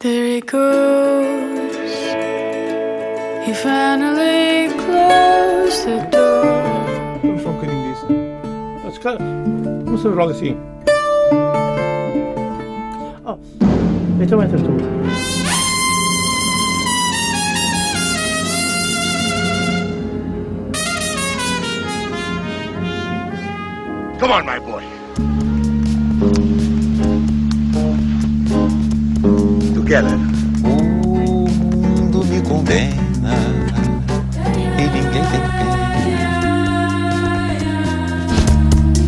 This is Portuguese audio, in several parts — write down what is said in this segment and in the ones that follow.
There he goes. He finally closed the door. Vamos só um bocadinho disso. Mas, cara, vamos fazer logo assim. Oh, então entras tu. Come on, my boy. Together. O mundo me condena e ninguém tem pena.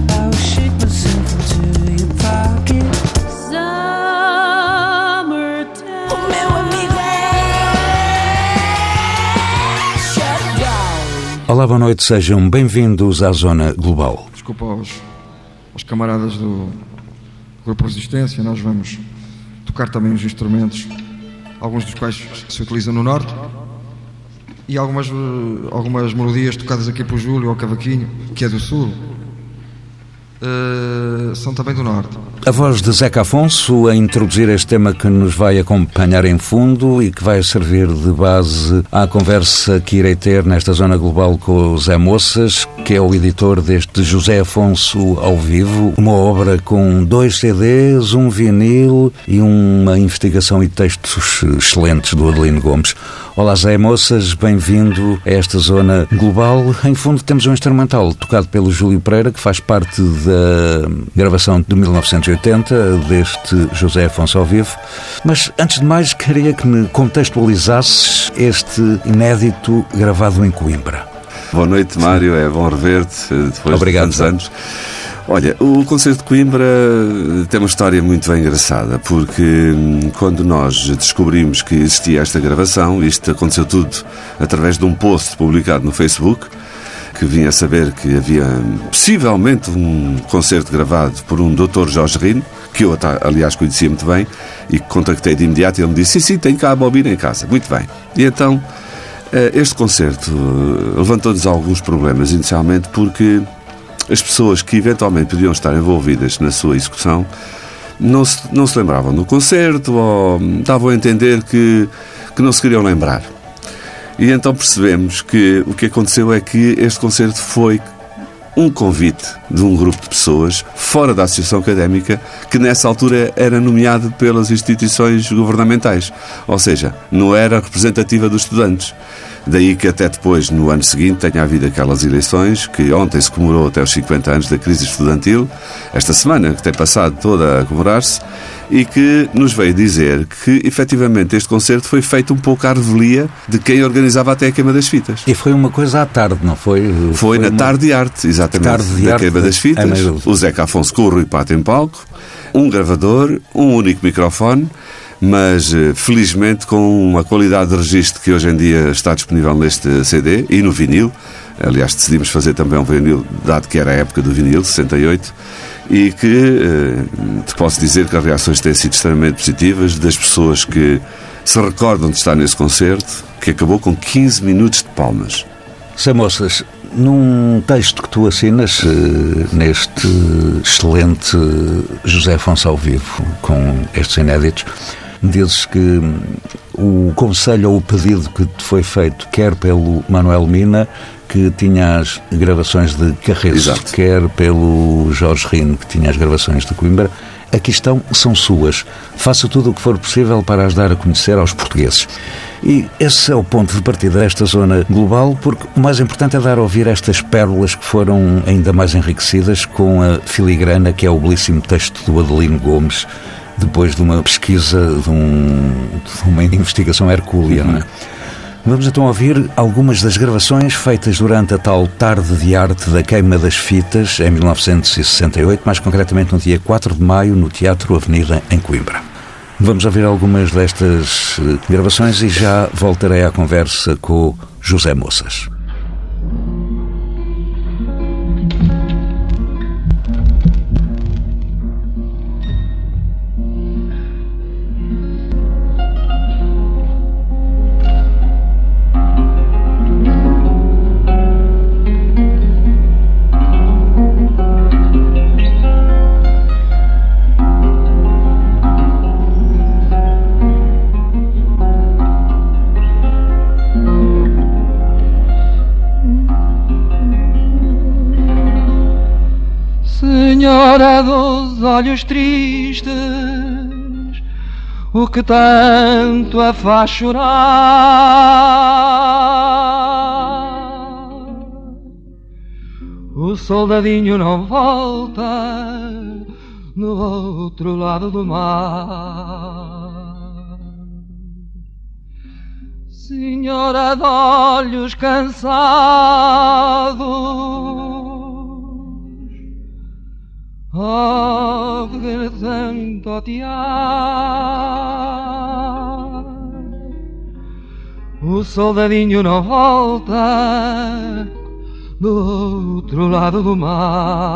I'll shake myself into your pocket. Summertime. O meu amigo é Shutdown. Olá, boa noite, sejam bem-vindos à Zona Global. Desculpa aos, aos camaradas do Grupo Resistência, nós vamos tocar também os instrumentos, alguns dos quais se utilizam no Norte, e algumas, algumas melodias tocadas aqui por Júlio ao Cavaquinho, que é do Sul, eh, são também do Norte. A voz de Zeca Afonso a introduzir este tema que nos vai acompanhar em fundo e que vai servir de base à conversa que irei ter nesta Zona Global com o Zé Moças, que é o editor deste José Afonso ao vivo, uma obra com dois CDs, um vinil e uma investigação e textos excelentes do Adelino Gomes. Olá Zé Moças, bem-vindo a esta Zona Global. Em fundo temos um instrumental tocado pelo Júlio Pereira, que faz parte da gravação de 1980 deste José Afonso ao vivo. Mas antes de mais, queria que me contextualizasses este inédito gravado em Coimbra. Boa noite, Mário. É bom rever-te depois Obrigado, de tantos anos. Olha, o concerto de Coimbra eh, tem uma história muito bem engraçada, porque hum, quando nós descobrimos que existia esta gravação, isto aconteceu tudo através de um post publicado no Facebook, que vinha a saber que havia possivelmente um concerto gravado por um Dr. Jorge Rino, que eu, aliás, conhecia muito bem, e contactei de imediato e ele me disse: Sim, sim, tenho cá a bobina em casa. Muito bem. E então, eh, este concerto eh, levantou-nos alguns problemas, inicialmente porque as pessoas que eventualmente podiam estar envolvidas na sua execução não se, não se lembravam do concerto ou hum, davam a entender que, que não se queriam lembrar. E então percebemos que o que aconteceu é que este concerto foi um convite de um grupo de pessoas fora da associação académica que nessa altura era nomeado pelas instituições governamentais, ou seja, não era representativa dos estudantes. Daí que até depois, no ano seguinte, tenha havido aquelas eleições que ontem se comemorou até os 50 anos da crise estudantil, esta semana que tem passado toda a comemorar-se, e que nos veio dizer que efetivamente este concerto foi feito um pouco à revelia de quem organizava até a queima das fitas. E foi uma coisa à tarde, não foi? Foi, na uma- tarde de arte, exatamente. Tarde de da arte queima das fitas. é o Zeca Afonso com o Rui Pato em palco, um gravador, um único microfone, mas eh, felizmente com uma qualidade de registro que hoje em dia está disponível neste CD e no vinil. Aliás, decidimos fazer também um vinil, dado que era a época do vinil, 68, e que eh, te posso dizer que as reações têm sido extremamente positivas das pessoas que se recordam de estar nesse concerto, que acabou com 15 minutos de palmas. Zé Moças, num texto que tu assinas eh, neste excelente José Afonso ao vivo, com estes inéditos, dizes que hum, o conselho ou o pedido que te foi feito, quer pelo Manuel Mina, que tinha as gravações de Carreço, quer pelo Jorge Rino, que tinha as gravações de Coimbra, aqui estão, são suas. Faça tudo o que for possível para as dar a conhecer aos portugueses. E esse é o ponto de partida desta zona global, porque o mais importante é dar a ouvir estas pérolas que foram ainda mais enriquecidas com a filigrana, que é o belíssimo texto do Adelino Gomes, depois de uma pesquisa, de, um- de uma investigação hercúlea. não é? Vamos então ouvir algumas das gravações feitas durante a tal tarde de arte da queima das fitas em 1968, mais concretamente no dia 4 de maio, no Teatro Avenida, em Coimbra. Vamos ouvir algumas destas eh, gravações e já voltarei à conversa com José Moças. Senhora dos olhos tristes, o que tanto a faz chorar? O soldadinho não volta no outro lado do mar. Senhora de olhos cansados, de tanto odiar. O soldadinho não volta do outro lado do mar.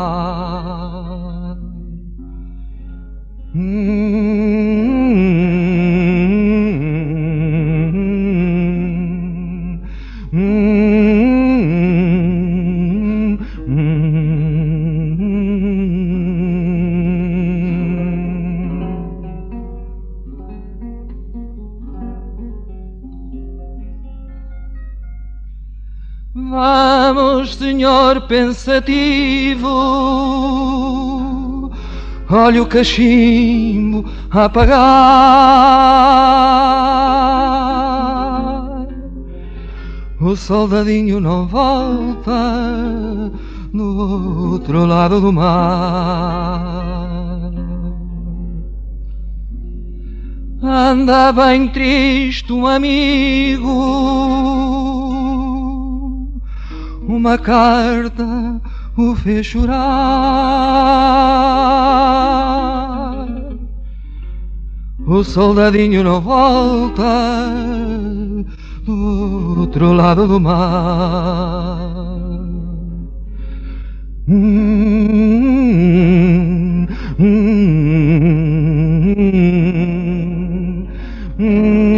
Vamos, senhor pensativo, olha o cachimbo apagar. O soldadinho não volta no outro lado do mar. Anda bem triste um amigo uma carta o fez chorar. O soldadinho não volta do outro lado do mar. Hum, hum, hum,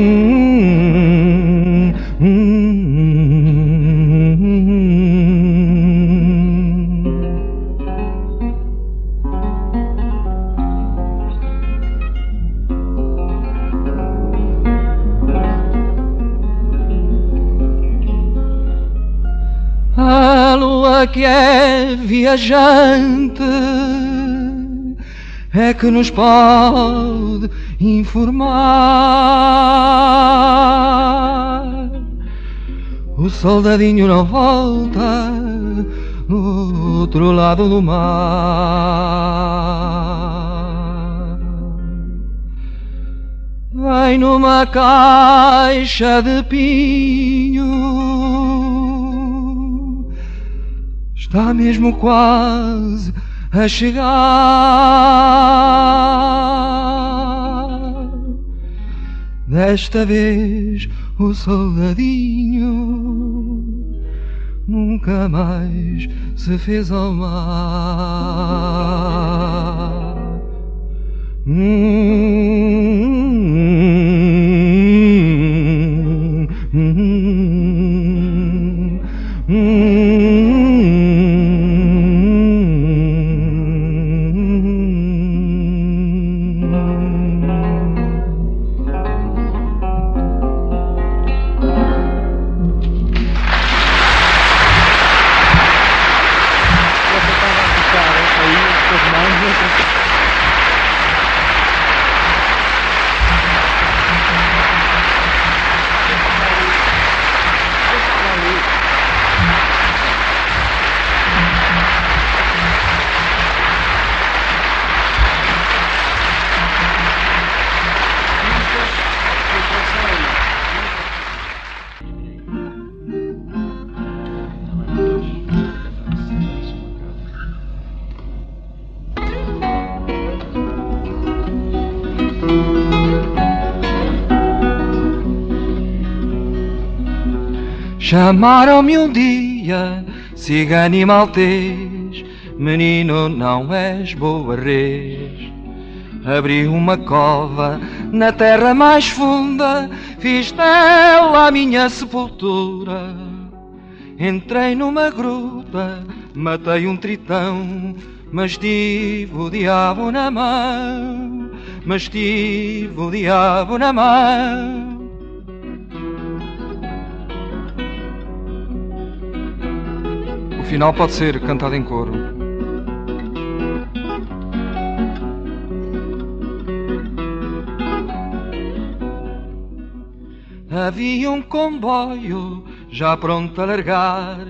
A lua que é viajante é que nos pode informar. O soldadinho não volta no outro lado do mar. Vem numa caixa de pinho está mesmo quase a chegar. Desta vez o soldadinho nunca mais se fez ao mar. Hum, Chamaram-me um dia, cigano maltês, menino não és boa res. Abri uma cova na terra mais funda, fiz dela a minha sepultura. Entrei numa gruta, matei um tritão, mas tive o diabo na mão, mas tive o diabo na mão. final pode ser cantado em coro. Havia um comboio já pronto a largar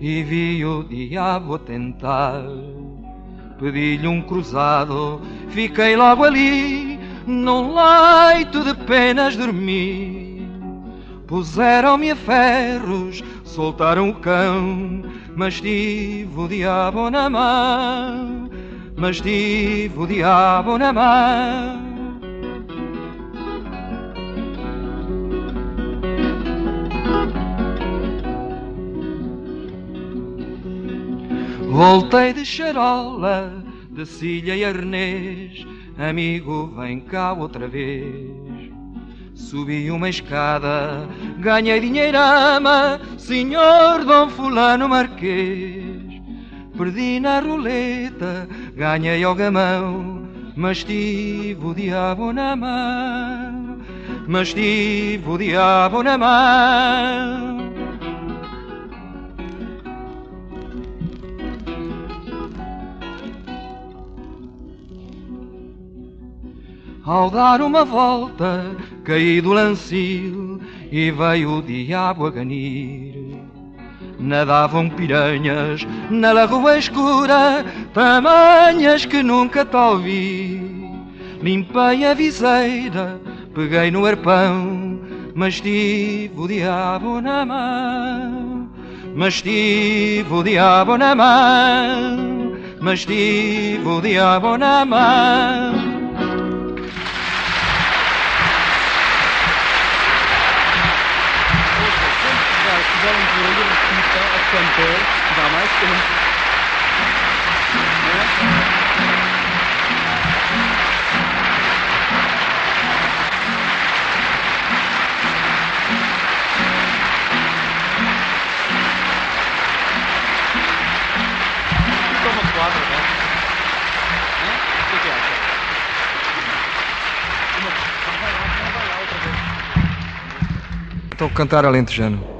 e vi o diabo a tentar. Pedi-lhe um cruzado, fiquei logo ali, num leito de penas dormi. Puseram-me a ferros soltaram o cão, mas tive o diabo na mão, mas tive o diabo na mão. Voltei de charola, de cilha e arnês, amigo, vem cá outra vez. Subi uma escada, ganhei dinheirama, senhor Dom Fulano Marquês. Perdi na roleta, ganhei ao gamão, mas tive o diabo na mão, mas tive o diabo na mão. Ao dar uma volta, caí do lancil e veio o diabo a ganir. Nadavam piranhas na lagoa escura, tamanhas que nunca tal vi. Limpei a viseira, peguei no arpão, mas tive o diabo na mão. Mas tive o diabo na mão, mas tive o diabo na mão. Cantor, dá mais tempo. Quadra, né? Hã? O que que acha? Uma... Vai lá, vai lá outra vez. Então cantar alentejano.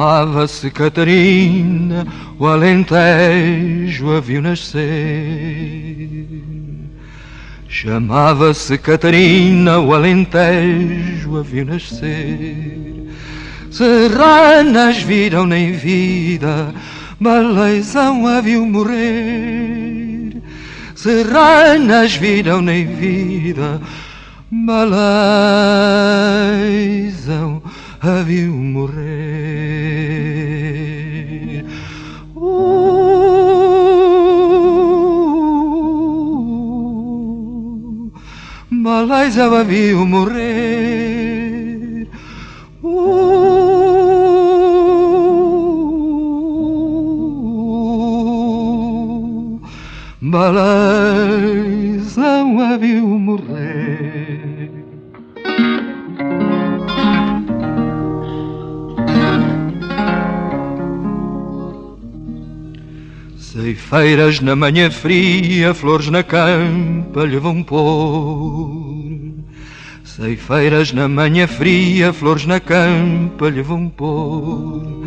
Chamava-se Catarina, o Alentejo a viu nascer. Chamava-se Catarina, o Alentejo a viu nascer. Serranas viram nem vida, Baleizão a viu morrer. Serranas viram nem vida, Baleizão a viu morrer. Uh, Baleizão a viu morrer. Uh, Baleizão a viu morrer. Ceifeiras na manhã fria, flores na campa lhe vão pôr. Ceifeiras na manhã fria, flores na campa lhe vão pôr.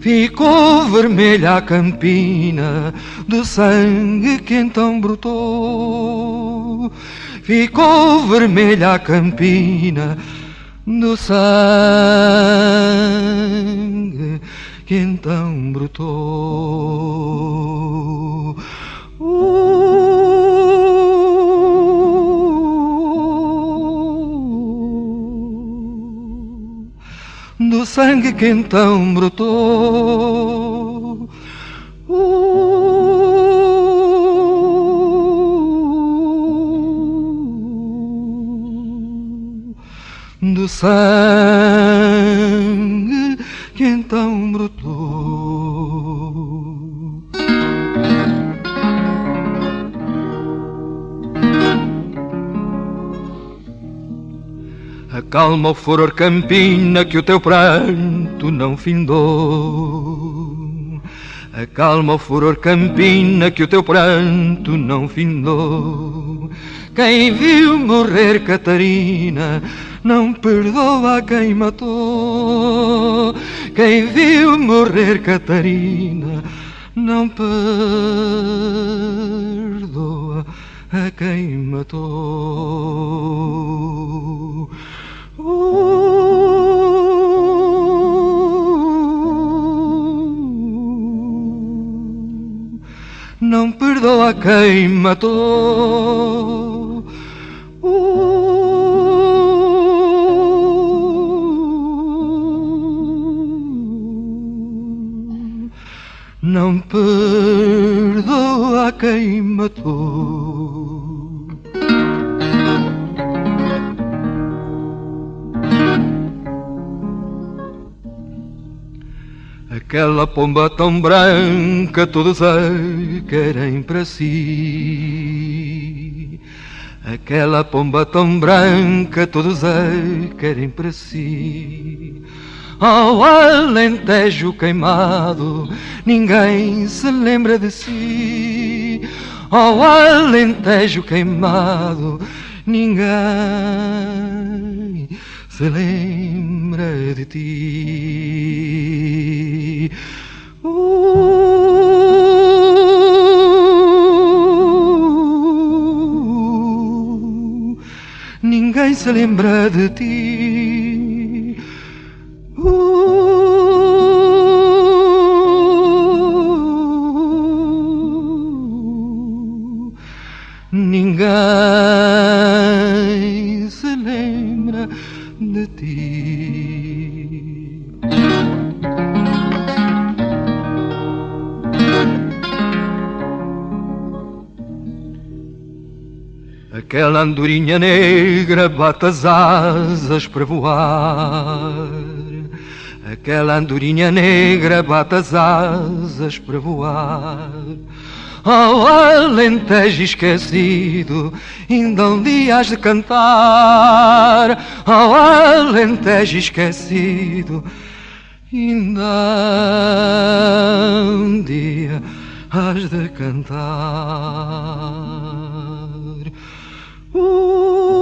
Ficou vermelha a campina de sangue que então brotou. Ficou vermelha a campina do sangue que então brotou. do sangue que então brotou. do sangue Acalma o furor campina que o teu pranto não findou. Acalma o furor campina que o teu pranto não findou. Quem viu morrer Catarina não perdoa quem matou. Quem viu morrer Catarina não perdoa a quem matou. Não perdoa quem matou. Não perdoa quem matou. Aquela pomba tão branca todos a querem para si. Aquela pomba tão branca todos a querem para si. Ao alentejo queimado, ninguém se lembra de si. Ao alentejo queimado, ninguém se lembra de ti. Uh, ninguém se lembra de ti. Uh, ninguém Aquela andorinha negra bate as asas para voar. Aquela andorinha negra bate as asas para voar. Ao alentejo esquecido, ainda um dia has de cantar. Ao alentejo esquecido, ainda um dia has de cantar. Uh,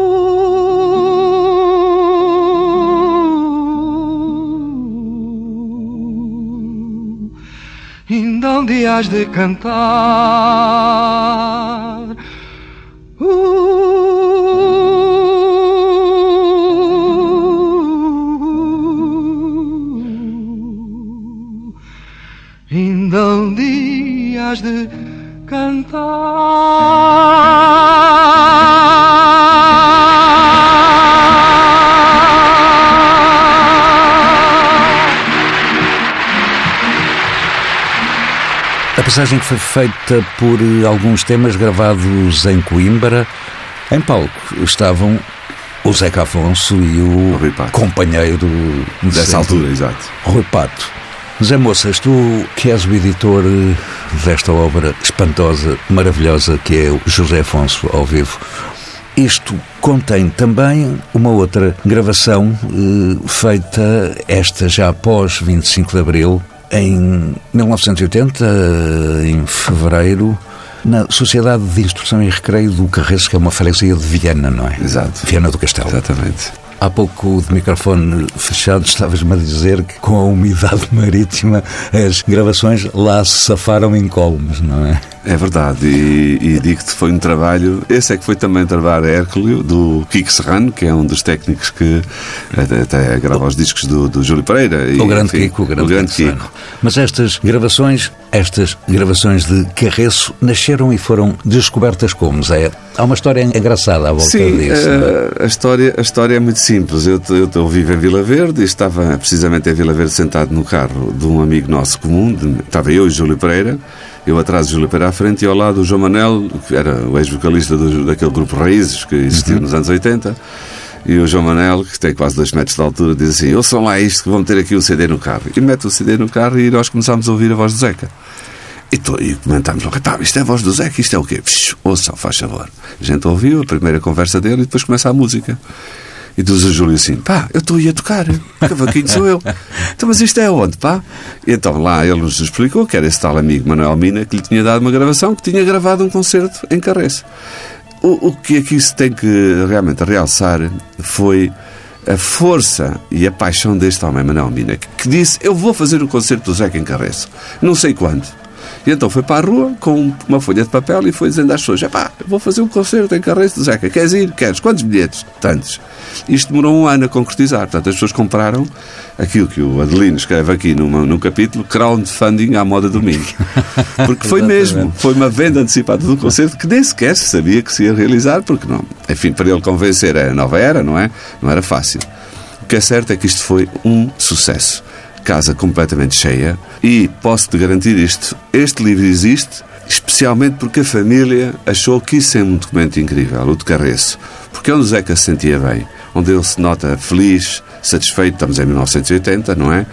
ainda um dia has de cantar. Uh, dia has de cantar. A passagem que foi feita por eh, alguns temas gravados em Coimbra, em palco, estavam o Zeca Afonso e o Pato. companheiro de Dessa altura, exato. Rui Pato. Zé Moças, tu que és o editor eh, desta obra espantosa, maravilhosa que é o José Afonso ao vivo, isto contém também uma outra gravação eh, feita, esta já após 25 de Abril, em 1980, eh, em fevereiro, na Sociedade de Instrução e Recreio do Carreço, que é uma freguesia de Viana, não é? Exato. Viana do Castelo. Exatamente. Há pouco, de microfone fechado, estavas-me a dizer que com a umidade marítima as gravações lá se safaram incólumes, não é? É verdade, e, e digo-te foi um trabalho. Esse é que foi também trabalho Hércules, do Kiko Serrano, que é um dos técnicos que até, até grava os discos do, do Júlio Pereira. O grande Kiko, o grande, o grande Kiko. Kiko. Mas estas gravações, estas gravações de Carreço, nasceram e foram descobertas como, Zé? Há uma história engraçada à volta Sim, disso. não é? eh, a, história, a história é muito simples. Eu, eu, eu vivo em Vila Verde e estava precisamente em Vila Verde sentado no carro de um amigo nosso comum. de- estava eu e Júlio Pereira. Eu atrás de Júlio Pereira à frente e ao lado o João Manel, que era o ex-vocalista daquele grupo Raízes que existiu nos anos 80. E o João Manel, que tem quase dois metros de altura, diz assim: Ouçam lá isto que vão ter aqui um CD no carro. E mete o CD no carro e nós começámos a ouvir a voz do Zeca. E, to, e comentámos logo, pá, isto é a voz do Zeca, isto é o quê? Psh, ouçam, faz favor. A gente ouviu a primeira conversa dele e depois começa a música. E diz o Júlio assim, pá, eu estou aí a tocar, cavaquinho sou eu. Então, mas isto é onde, pá? E então lá ele nos explicou que era esse tal amigo Manuel Mina que lhe tinha dado uma gravação, que tinha gravado um concerto em Carreço. O, o que aqui se tem que realmente realçar foi a força e a paixão deste homem, Manuel Mina, que, que disse: Eu vou fazer o concerto do Zeca em Carreço. Não sei quando. E então foi para a rua com uma folha de papel e foi dizendo às pessoas: eu vou fazer um concerto em Carreço do Zeca. Queres ir? Queres? Quantos bilhetes? Tantos. Isto demorou um ano a concretizar. Portanto, as pessoas compraram aquilo que o Adelino escreve aqui numa, num capítulo: crowdfunding à moda domingo. Porque foi mesmo. Foi uma venda antecipada do concerto que nem sequer se sabia que se ia realizar, porque não. Enfim, para ele convencer a nova era, não é? Não era fácil. O que é certo é que isto foi um sucesso. Casa completamente cheia e posso-te garantir isto: este livro existe especialmente porque a família achou que isso é um documento incrível, o de Carreço. Porque é onde o Zeca se sentia bem, onde ele se nota feliz, satisfeito, estamos em 1980, não é?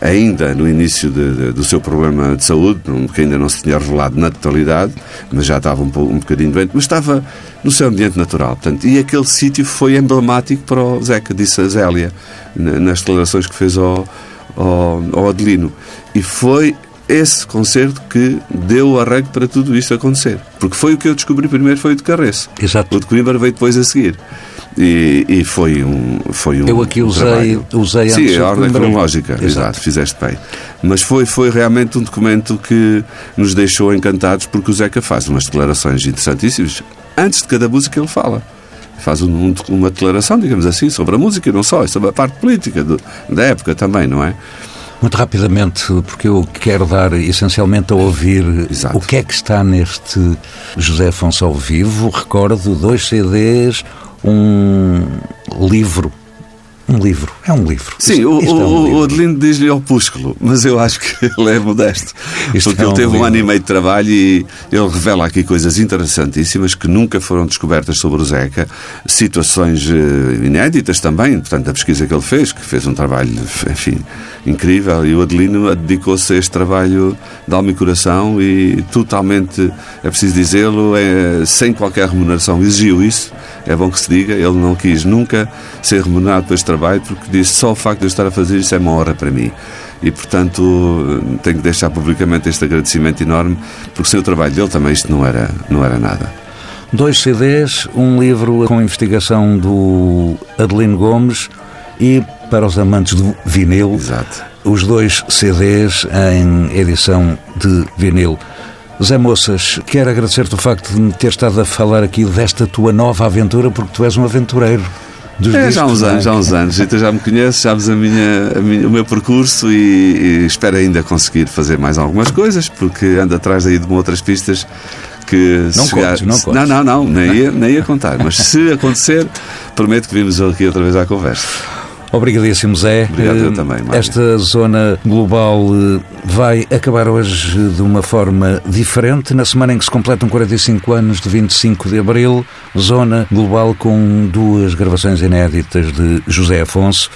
Ainda no início de- de- do seu problema de saúde, que ainda não se tinha revelado na totalidade, mas já estava um, um bocadinho doente, mas estava no seu ambiente natural. Portanto, e aquele sítio foi emblemático para o Zeca, disse a Zélia, na- nas declarações que fez ao, ao, ao Adelino. E foi esse concerto que deu o arranque para tudo isto acontecer. Porque foi o que eu descobri primeiro, foi o de Carreço. Exato. O de Coimbra veio depois a seguir. E, e foi um, foi um Eu aqui um usei- trabalho. usei antes Sim, o a ordem cronológica, Exato. exato. fizeste bem. Mas foi, foi realmente um documento que nos deixou encantados porque o Zeca faz umas declarações interessantíssimas. Antes de cada música ele fala. Faz um- um- uma declaração, digamos assim, sobre a música e não só, sobre a parte política do- da época também, não é? Muito rapidamente, porque eu quero dar essencialmente a ouvir Exato. o que é que está neste José Afonso ao vivo. Recordo dois CDs, um livro. Um livro, é um livro. Sim, Isto- o, isto é um o, Adelino diz-lhe opúsculo, mas eu acho que ele é modesto. Isto porque é ele um teve um livro. ano e meio de trabalho e ele revela aqui coisas interessantíssimas que nunca foram descobertas sobre o Zeca, situações eh, inéditas também, portanto, a pesquisa que ele fez, que fez um trabalho, enfim, incrível, e o Adelino dedicou-se a este trabalho de alma e coração e totalmente, é preciso dizê-lo, é, sem qualquer remuneração, exigiu isso, é bom que se diga, ele não quis nunca ser remunerado por este trabalho, porque disse só o facto de eu estar a fazer isso é uma honra para mim. E, portanto, tenho que deixar publicamente este agradecimento enorme, porque sem o trabalho dele também isto não era, não era nada. Dois CDs, um livro com investigação do Adelino Gomes e, para os amantes do vinil, Exato. os dois CDs em edição de vinil. Zé Moças, quero agradecer-te o facto de me ter estado a falar aqui desta tua nova aventura, porque tu és um aventureiro. Dos É, já há uns é? anos, já há uns anos. Então já me conheces, sabes a minha, a minha- o meu percurso e, e espero ainda conseguir fazer mais algumas coisas, porque ando atrás aí de outras pistas que Não se chegar- contes, não contes. não, não, não, nem ia, nem ia contar. Mas se acontecer, prometo que vimos aqui outra vez à conversa. Obrigadíssimo, Zé. Obrigado, eu Eh, também, Mário. Esta zona global eh, vai acabar hoje de uma forma diferente. Na semana em que se completam 45 anos de 25 de abril, zona global com duas gravações inéditas de José Afonso.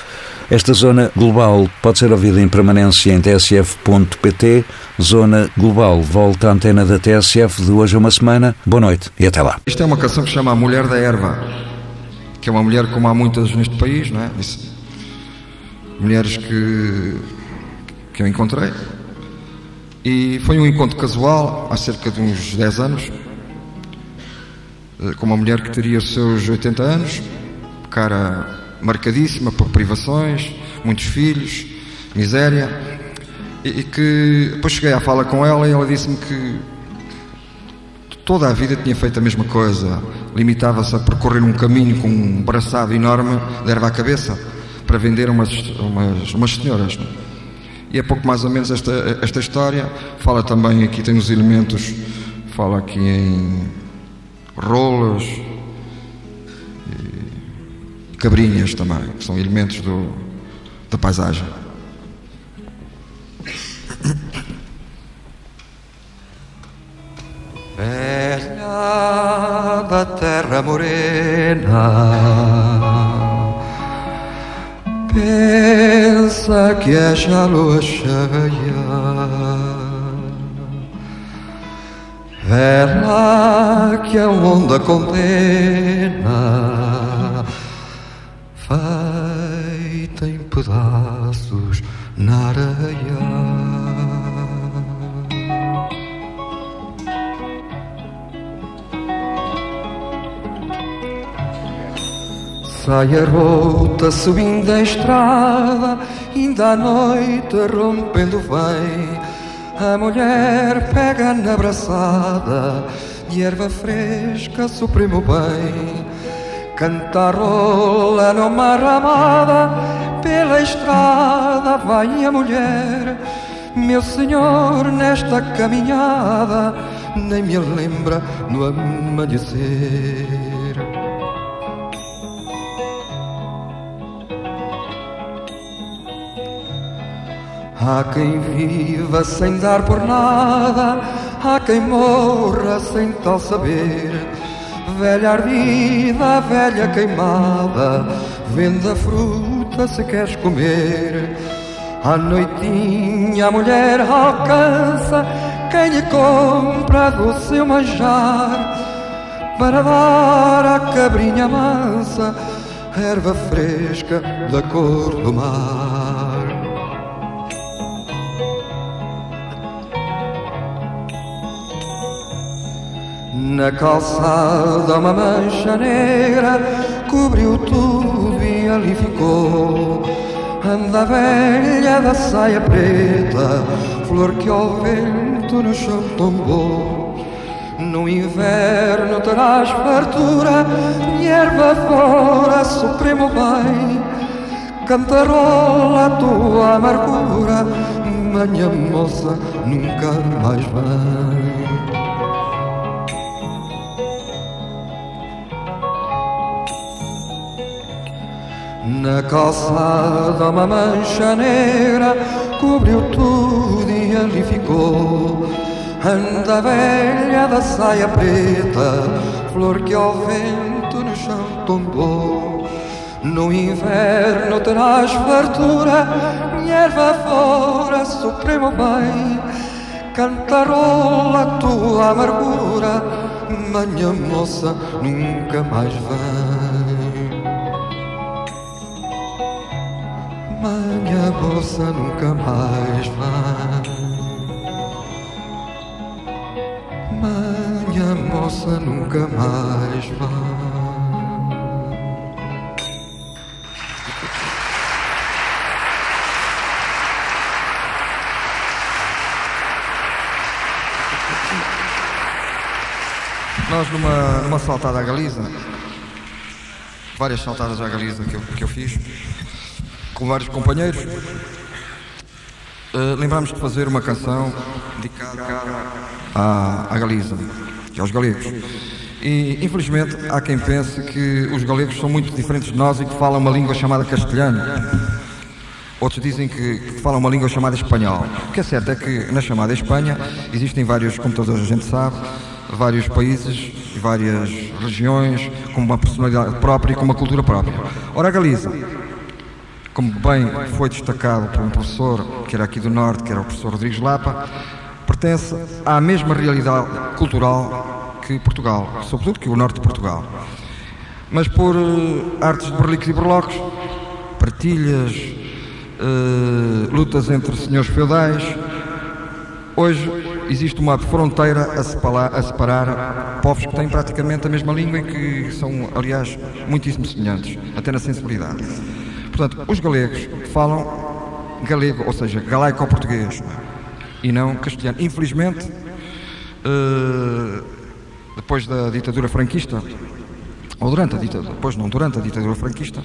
Esta zona global pode ser ouvida em permanência em tsf.pt. Zona global volta à antena da TSF de hoje a uma semana. Boa noite e até lá. Isto é uma canção que se chama A Mulher da Erva, que é uma mulher como há muitas neste país, não é? Isso- Mulheres que, que eu encontrei. E foi um encontro casual, há cerca de uns 10 anos, eh, com uma mulher que teria os seus 80 anos, cara marcadíssima por privações, muitos filhos, miséria, e, e que depois cheguei à fala com ela e ela disse-me que toda a vida tinha feito a mesma coisa, limitava-se a percorrer um caminho com um braçado enorme de erva à cabeça para vender umas, umas, umas senhoras. E é pouco mais ou menos esta, esta história. Fala também aqui, tem os elementos, fala aqui em rolas cabrinhas também, que são elementos do, da paisagem. Velha da terra morena Pensa que é cheia Vela que a onda condena Feita em pedaços na areia Sai a rota subindo a estrada, ainda à noite rompendo vem. A mulher pega na abraçada, de erva fresca supremo bem. Cantarola numa ramada, pela estrada vai a mulher. Meu senhor, nesta caminhada, nem me lembra no amanhecer. Há quem viva sem dar por nada, há quem morra sem tal saber. Velha ardida, velha queimada, vende a fruta se queres comer. À noitinha a mulher alcança quem lhe compra do seu manjar para dar à cabrinha mansa erva fresca da cor do mar. Na calçada uma mancha negra cobriu tudo e ali ficou. Anda velha da saia preta, flor que ao vento no chão tombou. No inverno terás fartura e erva fora, supremo bem. Cantarola a tua amargura, manhã moça nunca mais vem. Na calçada uma mancha negra cobriu tudo e ali ficou. Anda velha da saia preta, flor que ao vento no chão tombou. No inverno terás fartura, erva fora, supremo bem. Cantarola tua amargura, manhã moça nunca mais vem. Minha moça nunca mais vai. Minha moça nunca mais vai. Nós numa, numa saltada à Galiza, várias saltadas à Galiza que eu, que eu fiz, com vários companheiros, uh, lembrámos de fazer uma canção dedicada à, à Galiza e aos galegos. E infelizmente há quem pense que os galegos são muito diferentes de nós e que falam uma língua chamada castelhano. Outros dizem que, que falam uma língua chamada espanhol. O que é certo é que na chamada Espanha existem vários computadores, a gente sabe, vários países várias regiões com uma personalidade própria e com uma cultura própria. Ora, a Galiza, como bem foi destacado por um professor que era aqui do Norte, que era o professor Rodrigues Lapa, pertence à mesma realidade cultural que Portugal, sobretudo que o Norte de Portugal. Mas por uh, artes de berlicos e berlocos, partilhas, uh, lutas entre senhores feudais, hoje existe uma fronteira a separar, a separar povos que têm praticamente a mesma língua e que são, aliás, muitíssimo semelhantes, até na sensibilidade. Portanto, os galegos falam galego, ou seja, galaico-português, e não castelhano. Infelizmente, eh, depois da ditadura franquista, ou durante a ditadura, depois não, durante a ditadura franquista,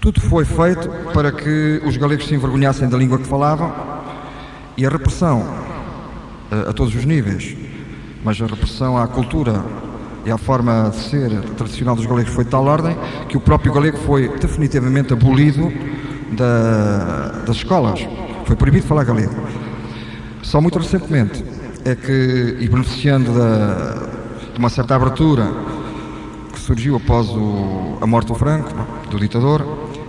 tudo foi feito para que os galegos se envergonhassem da língua que falavam e a repressão eh, a todos os níveis, mas a repressão à cultura e à forma de ser tradicional dos galegos foi de tal ordem que o próprio galego foi definitivamente abolido da- das escolas. Foi proibido falar galego. Só muito recentemente é que, e beneficiando da- de uma certa abertura que surgiu após o- a morte do Franco, do ditador,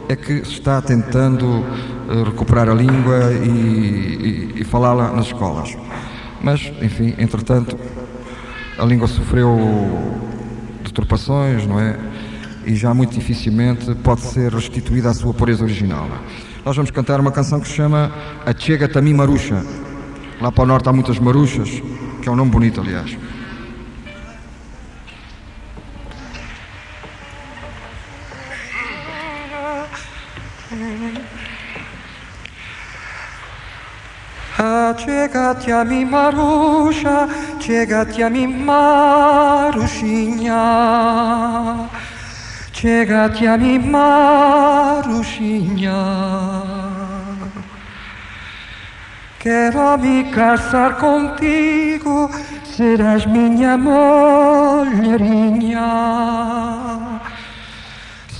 é que se está tentando eh, recuperar a língua e, e- e falá-la nas escolas. Mas, enfim, entretanto, a língua sofreu deturpações, não é? E já muito dificilmente pode ser restituída à sua pureza original. Nós vamos cantar uma canção que se chama A Chega Tami Maruxa. Lá para o norte há muitas maruchas, que é um nome bonito, aliás. Chegate a mi Marusza, chegate a mi Marusinha, chegate a mi Marusinha. Quero me casar contigo, serás minha mulherinha,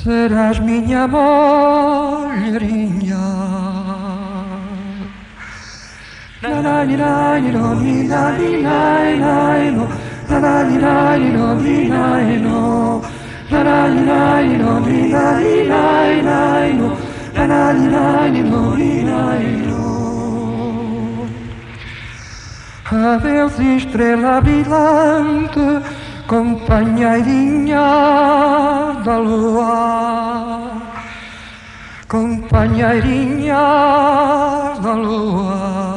serás minha mulherinha. Adeus estrela brilhante, companheirinha da lua, companheirinha da lua.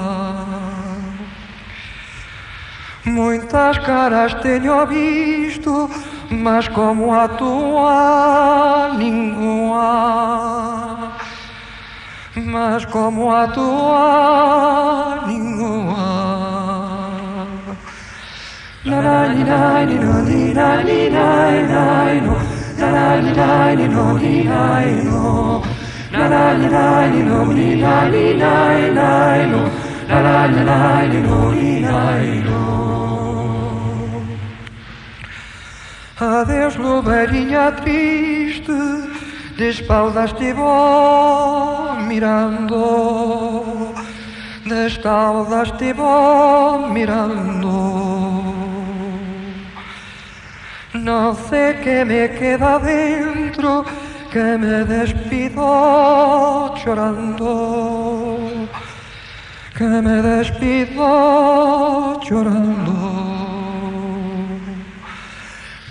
Muitas caras tenho visto, mas como a tua, nenhuma. Mas como a tua, nenhuma. Adeus, lobeirinha triste, despausaste vó mirando, despausaste vó mirando. não sei que me queda dentro, que me despido chorando. Que me despido chorando.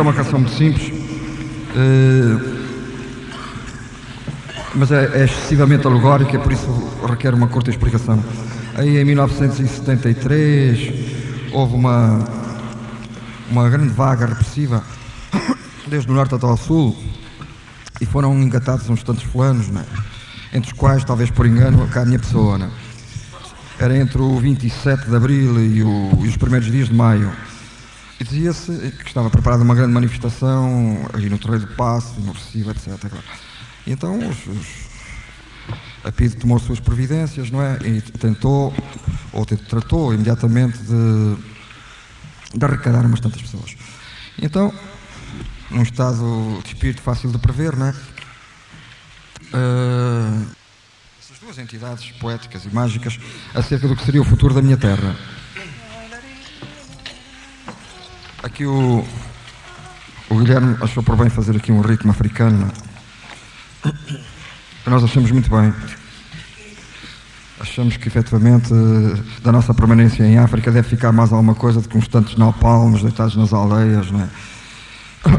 é uma canção muito simples, eh, mas é, é excessivamente alegórica, por isso requer uma curta explicação. Aí em 1973 houve uma, uma grande vaga repressiva, desde o norte até ao sul, e foram engatados uns tantos fulanos, né? entre os quais, talvez por engano, cá a minha pessoa. Né? Era entre o 27 de abril e, o- e os primeiros dias de maio. Dizia-se que estava preparada uma grande manifestação aí no Terreiro do Passo, no Recife, etc. E então os, os- a PIDE tomou as suas providências, não é? E tentou, ou tratou imediatamente de, de arrecadar umas tantas pessoas. Então, num estado de espírito fácil de prever, não é? eh, essas duas entidades poéticas e mágicas acerca do que seria o futuro da minha terra. Aqui o, o Guilherme achou por bem fazer aqui um ritmo africano. que Nós achamos muito bem. Achamos que efetivamente da nossa permanência em África deve ficar mais alguma coisa do que uns tantos napalmos deitados nas aldeias, não é?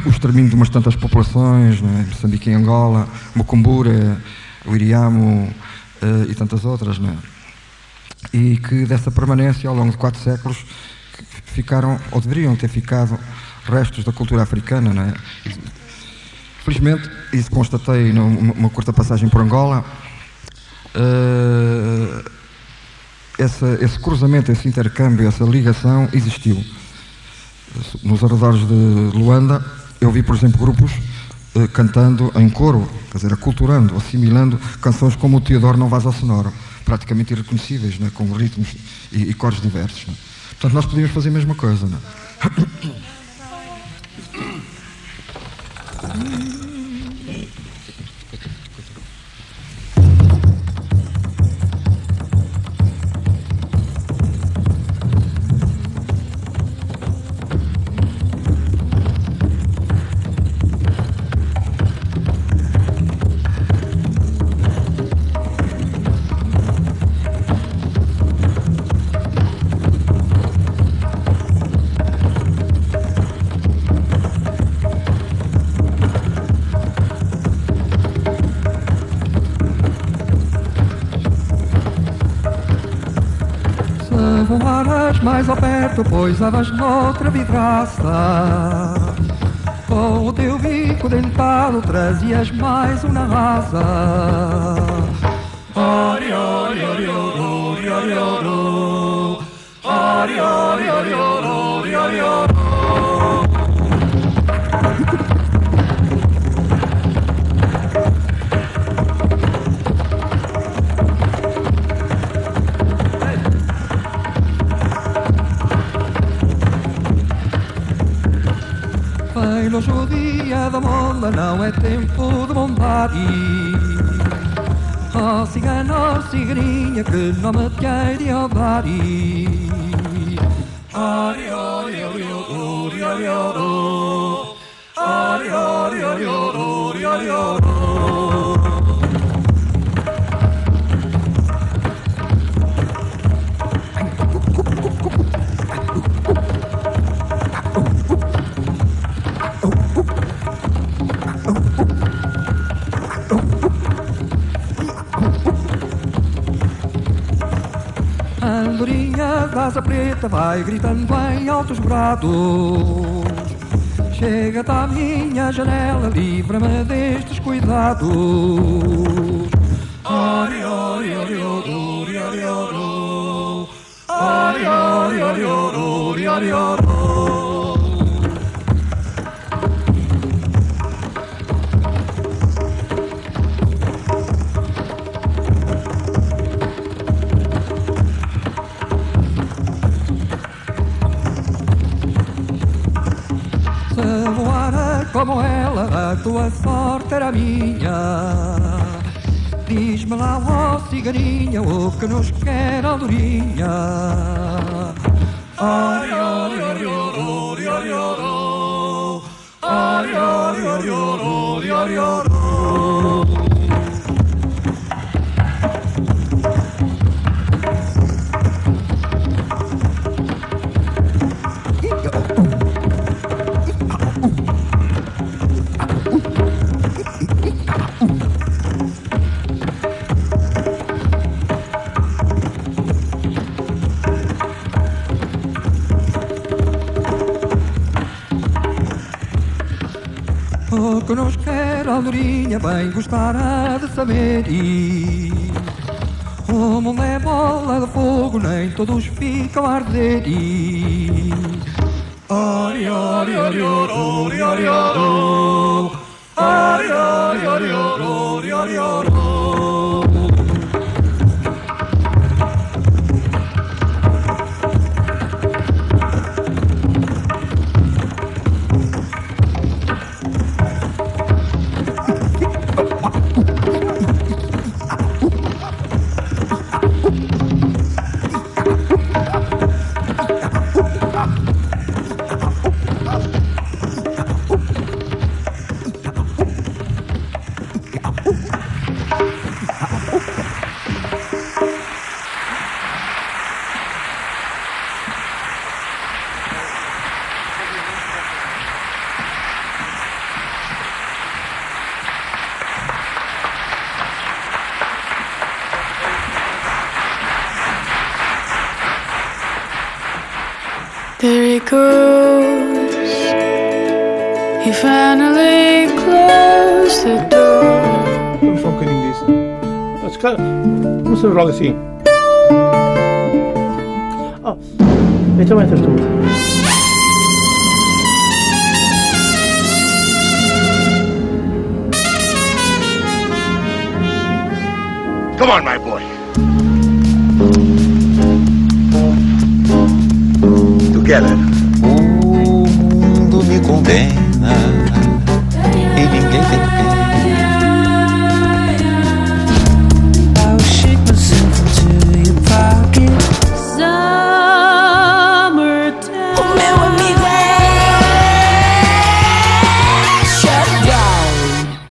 o extermínio de umas tantas populações, não é? Moçambique e Angola, Mocumbura, o Iriamo eh, e tantas outras, não é? E que dessa permanência ao longo de quatro séculos que ficaram, ou deveriam ter ficado, restos da cultura africana, não é? Felizmente, isso constatei numa uma curta passagem por Angola, essa- esse cruzamento, esse intercâmbio, essa ligação existiu nos arredores de Luanda, eu vi, por exemplo, grupos eh, cantando em coro, quer dizer, aculturando, assimilando canções como o Teodoro Não ao Sonoro, praticamente irreconhecíveis, né, com ritmos e, e cores diversos. né. Portanto, nós podíamos fazer a mesma coisa. né. Se mais ao perto, poisavas noutra vidraça. Com o teu bico dentado, trazias mais uma raça. Ori, ori, ori, ori, ori, ori, ori, ori, ori, ori, ori, ori, ori. O dia da monda, não é tempo de bondade. Oh, cigano, oh, ciganinha, que não me quer de odari. Ori, ori, ori, ori, ori, ori, asa preta vai gritando em altos brados. Chega-te à minha janela, livra-me destes cuidados. Ori, ori, ori, ori, ori, ori, ori. Ori, ori, ori, ori, ori, ori, ori. Se tua sorte era minha. Diz-me lá, ó ciganinha, o que nos quer a lourinha. Ori, ori, ori, ori, ori, ori, ori. Ori, ori, ori, ori, ori, ori, ori. Andorinha bem gostará de saber e O mundo é bola de fogo, nem todos ficam a arder e Ori, ori, ori, ori, ori, ori, ori Ori, ori, ori, ori, ori, Claro, começamos logo assim. Oh, então entras tu. Come on, my boy. Together. O mundo me condena.